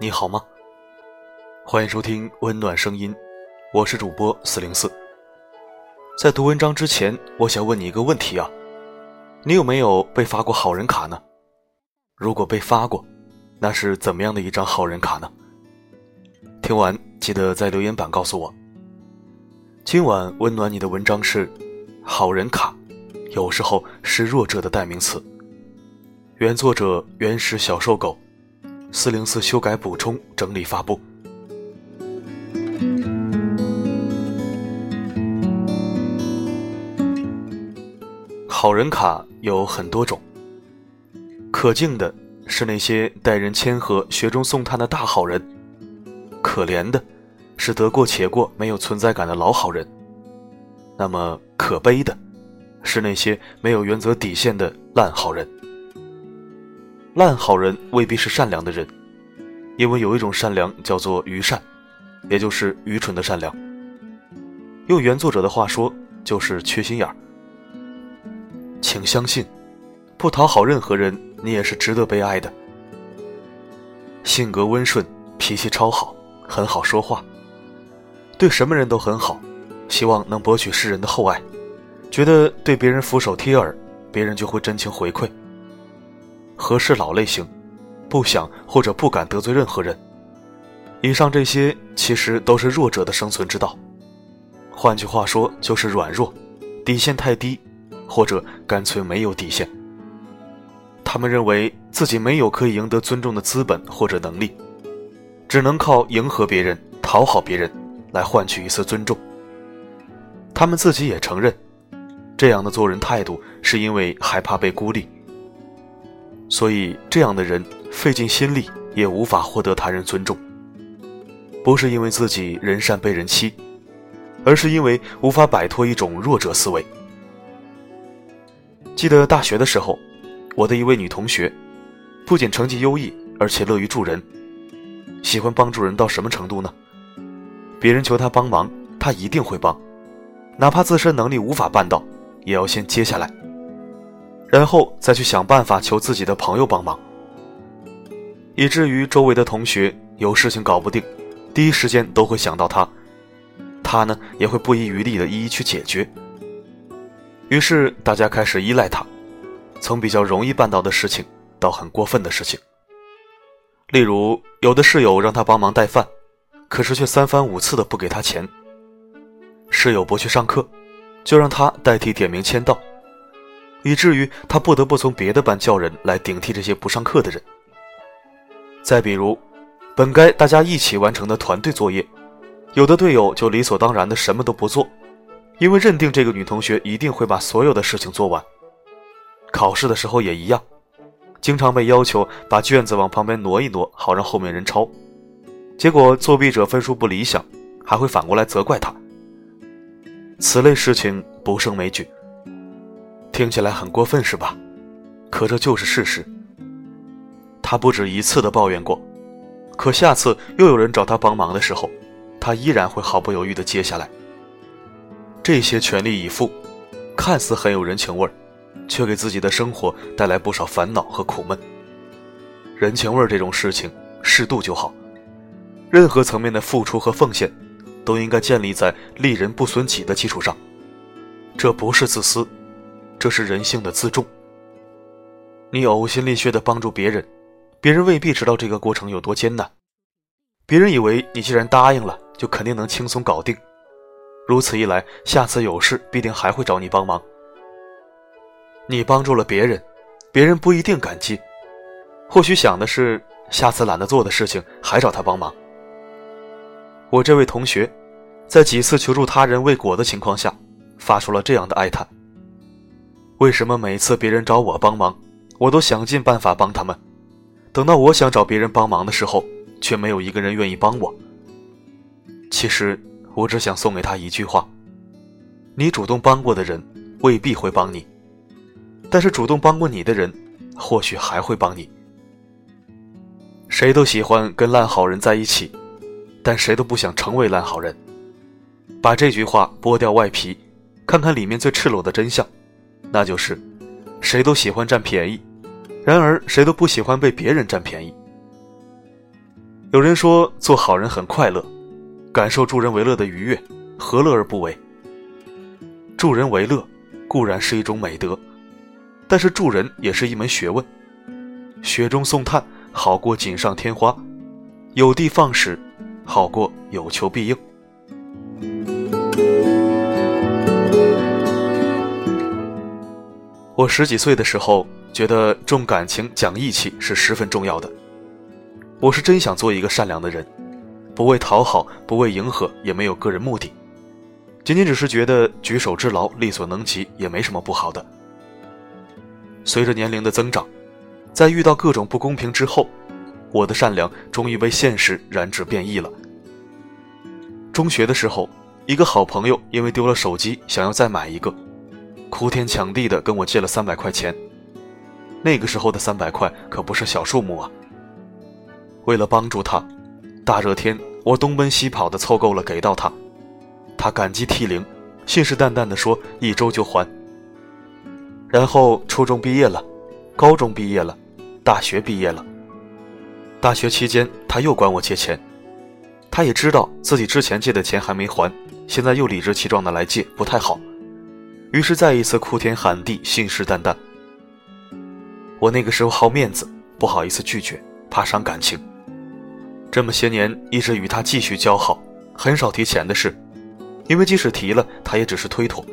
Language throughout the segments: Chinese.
你好吗？欢迎收听温暖声音，我是主播四零四。在读文章之前，我想问你一个问题啊，你有没有被发过好人卡呢？如果被发过，那是怎么样的一张好人卡呢？听完记得在留言板告诉我。今晚温暖你的文章是好人卡，有时候是弱者的代名词。原作者原始小瘦狗，四零四修改补充整理发布。好人卡有很多种，可敬的是那些待人谦和、雪中送炭的大好人，可怜的是得过且过、没有存在感的老好人。那么可悲的是那些没有原则底线的烂好人。烂好人未必是善良的人，因为有一种善良叫做愚善，也就是愚蠢的善良。用原作者的话说，就是缺心眼儿。请相信，不讨好任何人，你也是值得被爱的。性格温顺，脾气超好，很好说话，对什么人都很好，希望能博取世人的厚爱，觉得对别人俯首帖耳，别人就会真情回馈。和事佬类型，不想或者不敢得罪任何人。以上这些其实都是弱者的生存之道。换句话说，就是软弱，底线太低，或者干脆没有底线。他们认为自己没有可以赢得尊重的资本或者能力，只能靠迎合别人、讨好别人来换取一丝尊重。他们自己也承认，这样的做人态度是因为害怕被孤立。所以，这样的人费尽心力也无法获得他人尊重，不是因为自己人善被人欺，而是因为无法摆脱一种弱者思维。记得大学的时候，我的一位女同学，不仅成绩优异，而且乐于助人，喜欢帮助人到什么程度呢？别人求她帮忙，她一定会帮，哪怕自身能力无法办到，也要先接下来。然后再去想办法求自己的朋友帮忙，以至于周围的同学有事情搞不定，第一时间都会想到他，他呢也会不遗余力的一一去解决。于是大家开始依赖他，从比较容易办到的事情到很过分的事情。例如，有的室友让他帮忙带饭，可是却三番五次的不给他钱；室友不去上课，就让他代替点名签到。以至于他不得不从别的班叫人来顶替这些不上课的人。再比如，本该大家一起完成的团队作业，有的队友就理所当然的什么都不做，因为认定这个女同学一定会把所有的事情做完。考试的时候也一样，经常被要求把卷子往旁边挪一挪，好让后面人抄。结果作弊者分数不理想，还会反过来责怪他。此类事情不胜枚举。听起来很过分是吧？可这就是事实。他不止一次的抱怨过，可下次又有人找他帮忙的时候，他依然会毫不犹豫的接下来。这些全力以赴，看似很有人情味儿，却给自己的生活带来不少烦恼和苦闷。人情味儿这种事情，适度就好。任何层面的付出和奉献，都应该建立在利人不损己的基础上。这不是自私。这是人性的自重。你呕心沥血的帮助别人，别人未必知道这个过程有多艰难。别人以为你既然答应了，就肯定能轻松搞定。如此一来，下次有事必定还会找你帮忙。你帮助了别人，别人不一定感激，或许想的是下次懒得做的事情还找他帮忙。我这位同学，在几次求助他人未果的情况下，发出了这样的哀叹。为什么每次别人找我帮忙，我都想尽办法帮他们，等到我想找别人帮忙的时候，却没有一个人愿意帮我？其实我只想送给他一句话：你主动帮过的人未必会帮你，但是主动帮过你的人，或许还会帮你。谁都喜欢跟烂好人在一起，但谁都不想成为烂好人。把这句话剥掉外皮，看看里面最赤裸的真相。那就是，谁都喜欢占便宜，然而谁都不喜欢被别人占便宜。有人说做好人很快乐，感受助人为乐的愉悦，何乐而不为？助人为乐固然是一种美德，但是助人也是一门学问。雪中送炭好过锦上添花，有的放矢好过有求必应。我十几岁的时候，觉得重感情、讲义气是十分重要的。我是真想做一个善良的人，不为讨好，不为迎合，也没有个人目的，仅仅只是觉得举手之劳，力所能及，也没什么不好的。随着年龄的增长，在遇到各种不公平之后，我的善良终于被现实染指变异了。中学的时候，一个好朋友因为丢了手机，想要再买一个，哭天抢地的跟我借了三百块钱。那个时候的三百块可不是小数目啊。为了帮助他，大热天我东奔西跑的凑够了给到他，他感激涕零，信誓旦旦的说一周就还。然后初中毕业了，高中毕业了，大学毕业了。大学期间他又管我借钱，他也知道自己之前借的钱还没还，现在又理直气壮的来借不太好，于是再一次哭天喊地，信誓旦旦。我那个时候好面子，不好意思拒绝，怕伤感情。这么些年一直与他继续交好，很少提钱的事，因为即使提了，他也只是推脱。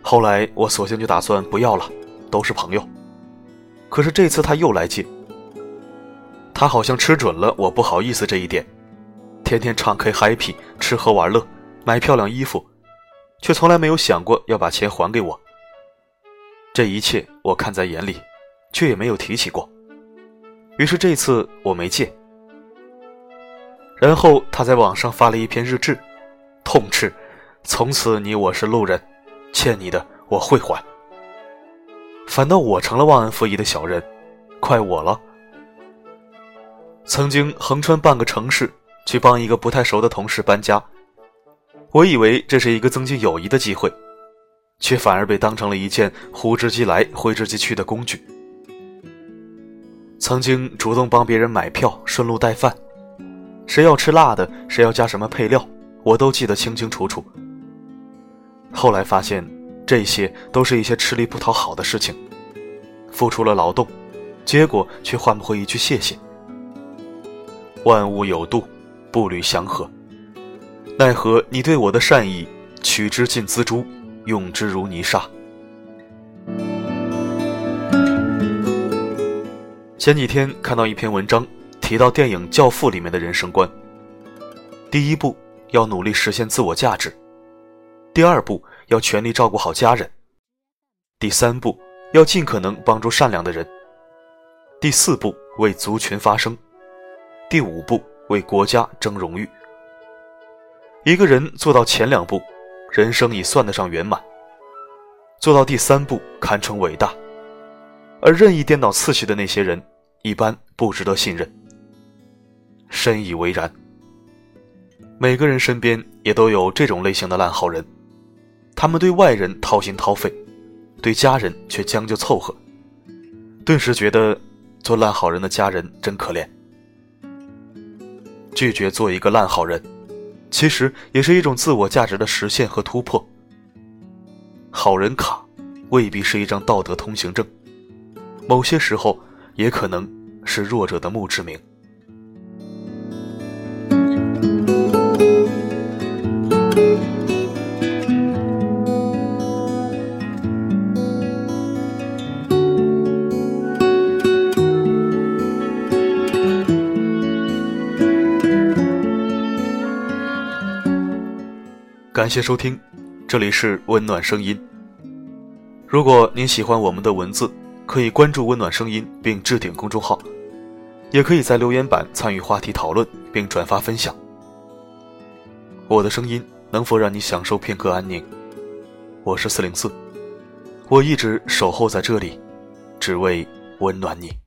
后来我索性就打算不要了，都是朋友。可是这次他又来借，他好像吃准了我不好意思这一点，天天唱 K happy，吃喝玩乐，买漂亮衣服，却从来没有想过要把钱还给我。这一切我看在眼里，却也没有提起过。于是这次我没借。然后他在网上发了一篇日志，痛斥：“从此你我是路人，欠你的我会还。”反倒我成了忘恩负义的小人，怪我了。曾经横穿半个城市去帮一个不太熟的同事搬家，我以为这是一个增进友谊的机会，却反而被当成了一件呼之即来挥之即去的工具。曾经主动帮别人买票，顺路带饭。谁要吃辣的，谁要加什么配料，我都记得清清楚楚。后来发现，这些都是一些吃力不讨好的事情，付出了劳动，结果却换不回一句谢谢。万物有度，步履祥和，奈何你对我的善意，取之尽锱铢，用之如泥沙。前几天看到一篇文章。提到电影《教父》里面的人生观：第一步要努力实现自我价值；第二步要全力照顾好家人；第三步要尽可能帮助善良的人；第四步为族群发声；第五步为国家争荣誉。一个人做到前两步，人生已算得上圆满；做到第三步，堪称伟大。而任意颠倒次序的那些人，一般不值得信任。深以为然。每个人身边也都有这种类型的烂好人，他们对外人掏心掏肺，对家人却将就凑合。顿时觉得做烂好人的家人真可怜。拒绝做一个烂好人，其实也是一种自我价值的实现和突破。好人卡未必是一张道德通行证，某些时候也可能是弱者的墓志铭。感谢收听，这里是温暖声音。如果您喜欢我们的文字，可以关注温暖声音并置顶公众号，也可以在留言板参与话题讨论并转发分享。我的声音能否让你享受片刻安宁？我是四零四，我一直守候在这里，只为温暖你。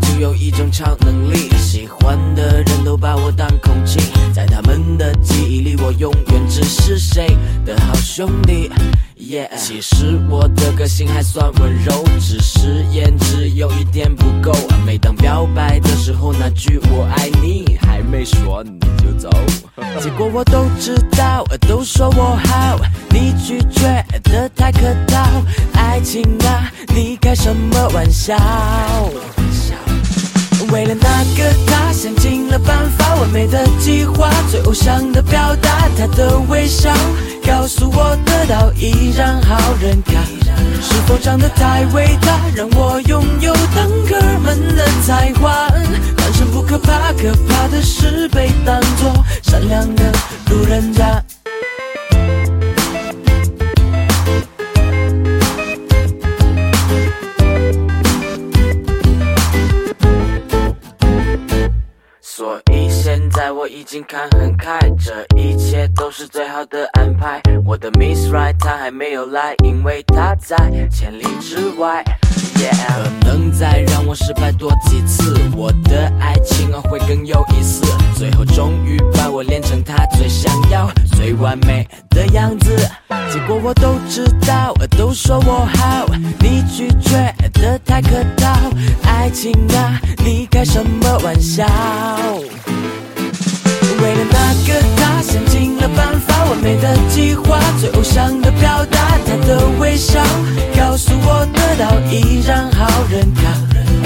就有一种超能力，喜欢的人都把我当空气。在他们的记忆里，我永远只是谁的好兄弟。其实我的个性还算温柔，只是颜值有一点不够。每当表白的时候，那句我爱你还没说，你就走。结果我都知道，都说我好。你拒绝得太客套。爱情啊，你开什么玩笑？为了那个他，想尽了办法，完美的计划，最偶像的表达，他的微笑告诉我得到一张好人卡。是否长得太伟大，让我拥有当哥们的才华？单身不可怕，可怕的是被当作善良的路人是最好的安排。我的 Miss Right 她还没有来，因为她在千里之外。可能再让我失败多几次，我的爱情会更有意思。最后终于把我练成她最想要、最完美的样子。结果我都知道，都说我好，你拒绝的太客套。爱情啊，你开什么玩笑？那个他，想尽了办法，完美的计划，最偶像的表达。他的微笑告诉我得到一张好人卡。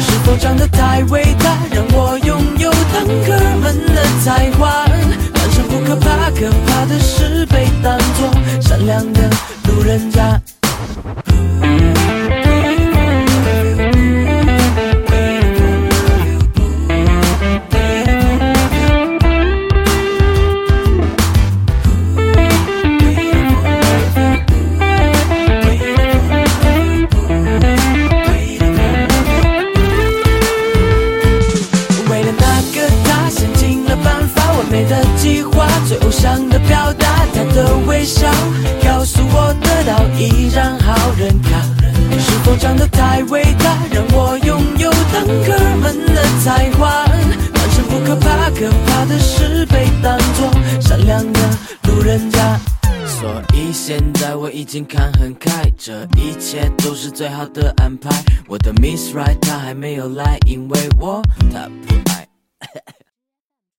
是否长得太伟大，让我拥有当哥们的才华？单身不可怕，可怕的是被当作善良的路人甲。张好人卡，是否长得太伟大，让我拥有当哥们的才华？单身不可怕，可怕的是被当作善良的路人甲。所以现在我已经看很开，这一切都是最好的安排。我的 Miss Right 她还没有来，因为我她不爱。